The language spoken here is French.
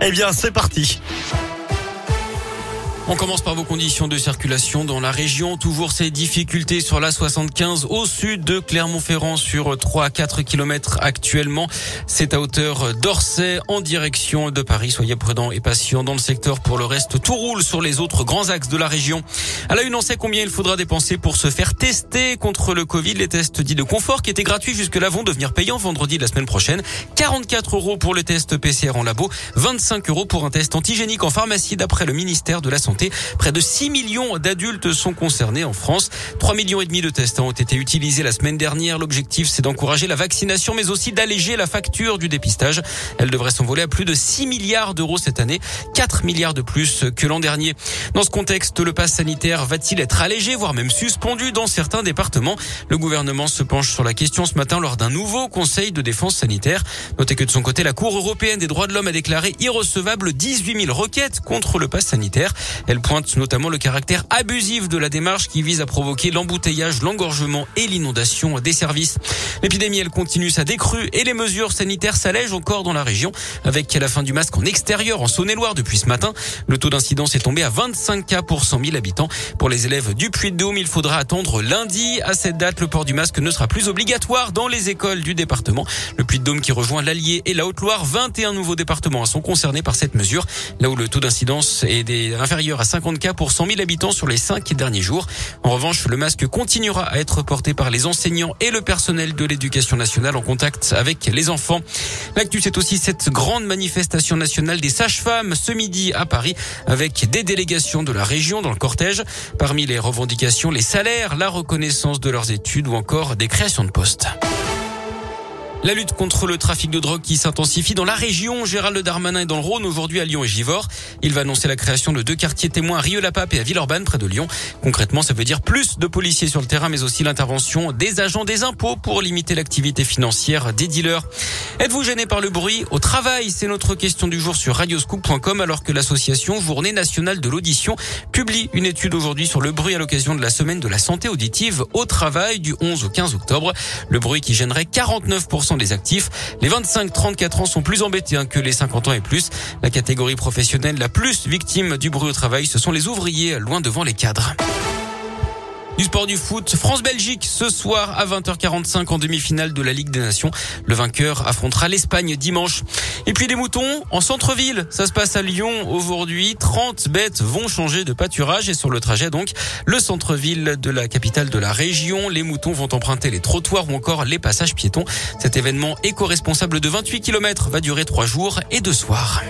Eh bien, c'est parti. On commence par vos conditions de circulation dans la région. Toujours ces difficultés sur la 75 au sud de Clermont-Ferrand sur 3 à 4 kilomètres actuellement. C'est à hauteur d'Orsay en direction de Paris. Soyez prudents et patients dans le secteur. Pour le reste, tout roule sur les autres grands axes de la région. À la une, on sait combien il faudra dépenser pour se faire tester contre le Covid. Les tests dits de confort qui étaient gratuits jusque-là vont devenir payants vendredi de la semaine prochaine. 44 euros pour le test PCR en labo, 25 euros pour un test antigénique en pharmacie d'après le ministère de la Santé. Près de 6 millions d'adultes sont concernés en France. 3 millions et demi de tests ont été utilisés la semaine dernière. L'objectif, c'est d'encourager la vaccination, mais aussi d'alléger la facture du dépistage. Elle devrait s'envoler à plus de 6 milliards d'euros cette année, 4 milliards de plus que l'an dernier. Dans ce contexte, le pass sanitaire va-t-il être allégé, voire même suspendu dans certains départements? Le gouvernement se penche sur la question ce matin lors d'un nouveau conseil de défense sanitaire. Notez que de son côté, la Cour européenne des droits de l'homme a déclaré irrecevable 18 000 requêtes contre le pass sanitaire. Elle pointe notamment le caractère abusif de la démarche qui vise à provoquer l'embouteillage, l'engorgement et l'inondation des services. L'épidémie, elle continue sa décrue et les mesures sanitaires s'allègent encore dans la région avec la fin du masque en extérieur en Saône-et-Loire depuis ce matin. Le taux d'incidence est tombé à 25 cas pour 100 000 habitants. Pour les élèves du Puy-de-Dôme, il faudra attendre lundi. À cette date, le port du masque ne sera plus obligatoire dans les écoles du département. Le Puy-de-Dôme qui rejoint l'Allier et la Haute-Loire, 21 nouveaux départements sont concernés par cette mesure. Là où le taux d'incidence est des à 50 cas pour 100 000 habitants sur les cinq derniers jours. En revanche, le masque continuera à être porté par les enseignants et le personnel de l'éducation nationale en contact avec les enfants. L'actu, c'est aussi cette grande manifestation nationale des sages-femmes ce midi à Paris avec des délégations de la région dans le cortège. Parmi les revendications, les salaires, la reconnaissance de leurs études ou encore des créations de postes. La lutte contre le trafic de drogue qui s'intensifie dans la région. Gérald Darmanin est dans le Rhône aujourd'hui à Lyon et Givors. Il va annoncer la création de deux quartiers témoins à Rieux-la-Pape et à Villeurbanne près de Lyon. Concrètement, ça veut dire plus de policiers sur le terrain mais aussi l'intervention des agents des impôts pour limiter l'activité financière des dealers. Êtes-vous gêné par le bruit au travail? C'est notre question du jour sur radioscoop.com alors que l'association Journée nationale de l'audition publie une étude aujourd'hui sur le bruit à l'occasion de la semaine de la santé auditive au travail du 11 au 15 octobre. Le bruit qui gênerait 49% des actifs. Les 25-34 ans sont plus embêtés hein, que les 50 ans et plus. La catégorie professionnelle la plus victime du bruit au travail, ce sont les ouvriers loin devant les cadres. Du sport du foot, France-Belgique ce soir à 20h45 en demi-finale de la Ligue des Nations. Le vainqueur affrontera l'Espagne dimanche. Et puis des moutons en centre-ville. Ça se passe à Lyon aujourd'hui. 30 bêtes vont changer de pâturage et sur le trajet donc le centre-ville de la capitale de la région. Les moutons vont emprunter les trottoirs ou encore les passages piétons. Cet événement éco-responsable de 28 km va durer trois jours et deux soirs.